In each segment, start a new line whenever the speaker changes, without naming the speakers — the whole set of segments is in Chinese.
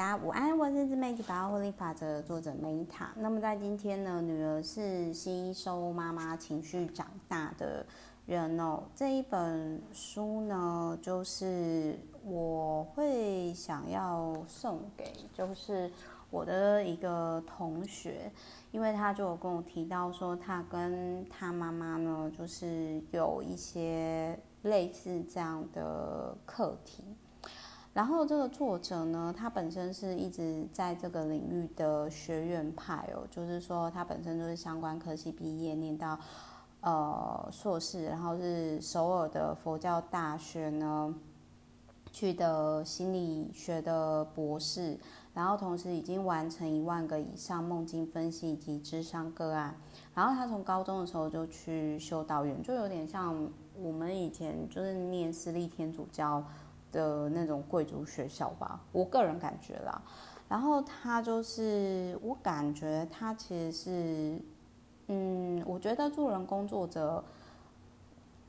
大家午安，我是自媒体把握获利法则的作者梅塔。那么在今天呢，女儿是吸收妈妈情绪长大的人哦。这一本书呢，就是我会想要送给，就是我的一个同学，因为他就有跟我提到说，他跟他妈妈呢，就是有一些类似这样的课题。然后这个作者呢，他本身是一直在这个领域的学院派哦，就是说他本身就是相关科系毕业，念到呃硕士，然后是首尔的佛教大学呢去的心理学的博士，然后同时已经完成一万个以上梦境分析以及智商个案，然后他从高中的时候就去修道院，就有点像我们以前就是念私立天主教。的那种贵族学校吧，我个人感觉啦。然后他就是，我感觉他其实是，嗯，我觉得助人工作者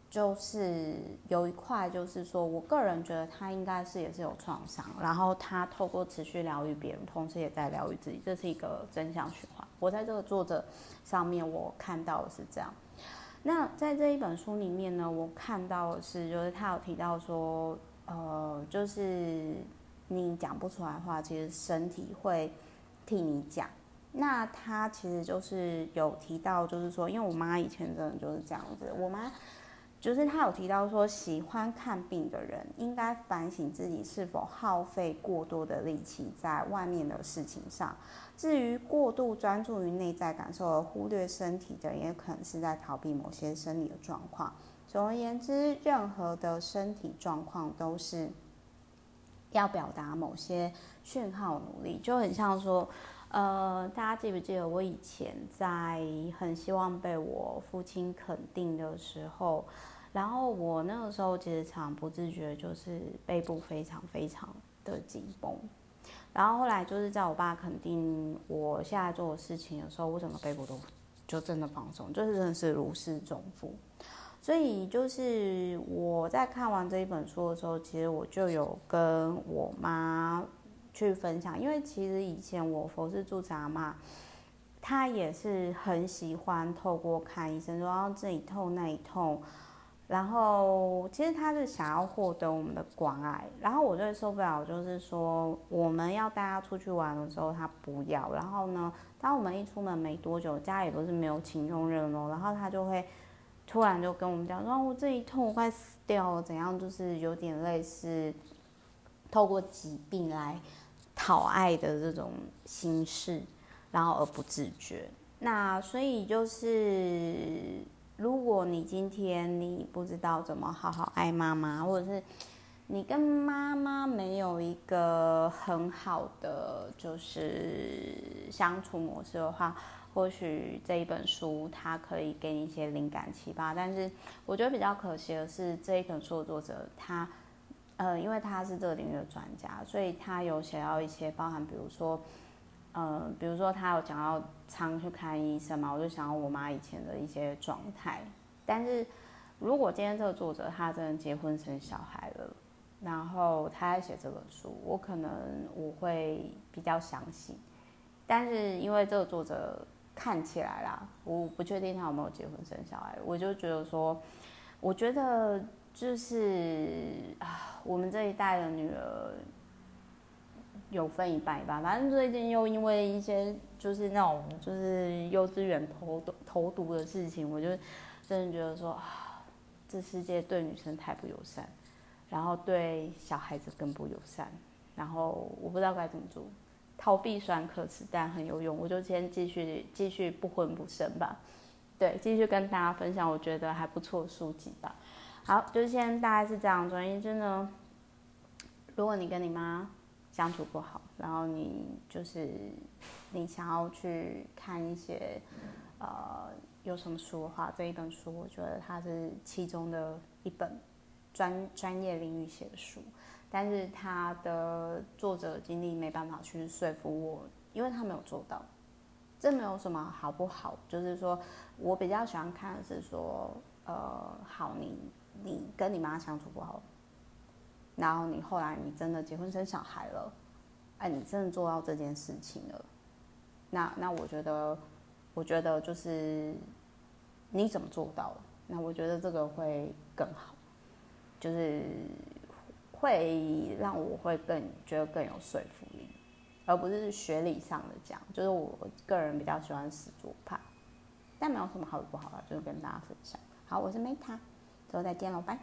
就是有一块，就是说我个人觉得他应该是也是有创伤，然后他透过持续疗愈别人，同时也在疗愈自己，这是一个真相循环。我在这个作者上面我看到的是这样。那在这一本书里面呢，我看到的是，就是他有提到说。哦，就是你讲不出来的话，其实身体会替你讲。那他其实就是有提到，就是说，因为我妈以前真的就是这样子。我妈就是他有提到说，喜欢看病的人应该反省自己是否耗费过多的力气在外面的事情上。至于过度专注于内在感受而忽略身体的，也可能是在逃避某些生理的状况。总而言之，任何的身体状况都是要表达某些讯号，努力就很像说，呃，大家记不记得我以前在很希望被我父亲肯定的时候，然后我那个时候其实常不自觉就是背部非常非常的紧绷，然后后来就是在我爸肯定我现在做的事情的时候，我整个背部都就真的放松，就是真的是如释重负。所以就是我在看完这一本书的时候，其实我就有跟我妈去分享，因为其实以前我佛事住持阿嬷，她也是很喜欢透过看医生，说要这一痛那一痛，然后其实他是想要获得我们的关爱，然后我最受不了就是说我们要带他出去玩的时候，他不要，然后呢，当我们一出门没多久，家里不是没有请佣人哦，然后他就会。突然就跟我们讲说，我这一痛我快死掉了，怎样？就是有点类似透过疾病来讨爱的这种心事，然后而不自觉。那所以就是，如果你今天你不知道怎么好好爱妈妈，或者是你跟妈妈没有一个很好的就是相处模式的话。或许这一本书它可以给你一些灵感启发，但是我觉得比较可惜的是，这一本书的作者他，呃，因为他是这个领域的专家，所以他有写到一些包含，比如说，呃，比如说他有讲到常去看医生嘛，我就想到我妈以前的一些状态。但是如果今天这个作者他真的结婚生小孩了，然后他在写这本书，我可能我会比较相信。但是因为这个作者。看起来啦，我不确定他有没有结婚生小孩，我就觉得说，我觉得就是啊，我们这一代的女儿有分一半一半，反正最近又因为一些就是那种就是幼稚园投毒投毒的事情，我就真的觉得说啊，这世界对女生太不友善，然后对小孩子更不友善，然后我不知道该怎么做。逃避虽然可耻，但很有用。我就先继续继续不婚不生吧，对，继续跟大家分享我觉得还不错的书籍吧。好，就先大概是这样。总而言之呢，如果你跟你妈相处不好，然后你就是你想要去看一些呃有什么书的话，这一本书我觉得它是其中的一本专专业领域写的书。但是他的作者经历没办法去说服我，因为他没有做到。这没有什么好不好，就是说我比较喜欢看的是说，呃，好，你你跟你妈相处不好，然后你后来你真的结婚生小孩了，哎，你真的做到这件事情了，那那我觉得，我觉得就是你怎么做到了？那我觉得这个会更好，就是会让我会更觉得更有说服力，而不是学理上的讲。就是我个人比较喜欢死做派，但没有什么好与不好啦，就是跟大家分享。好，我是 Meta，之后再见喽，拜。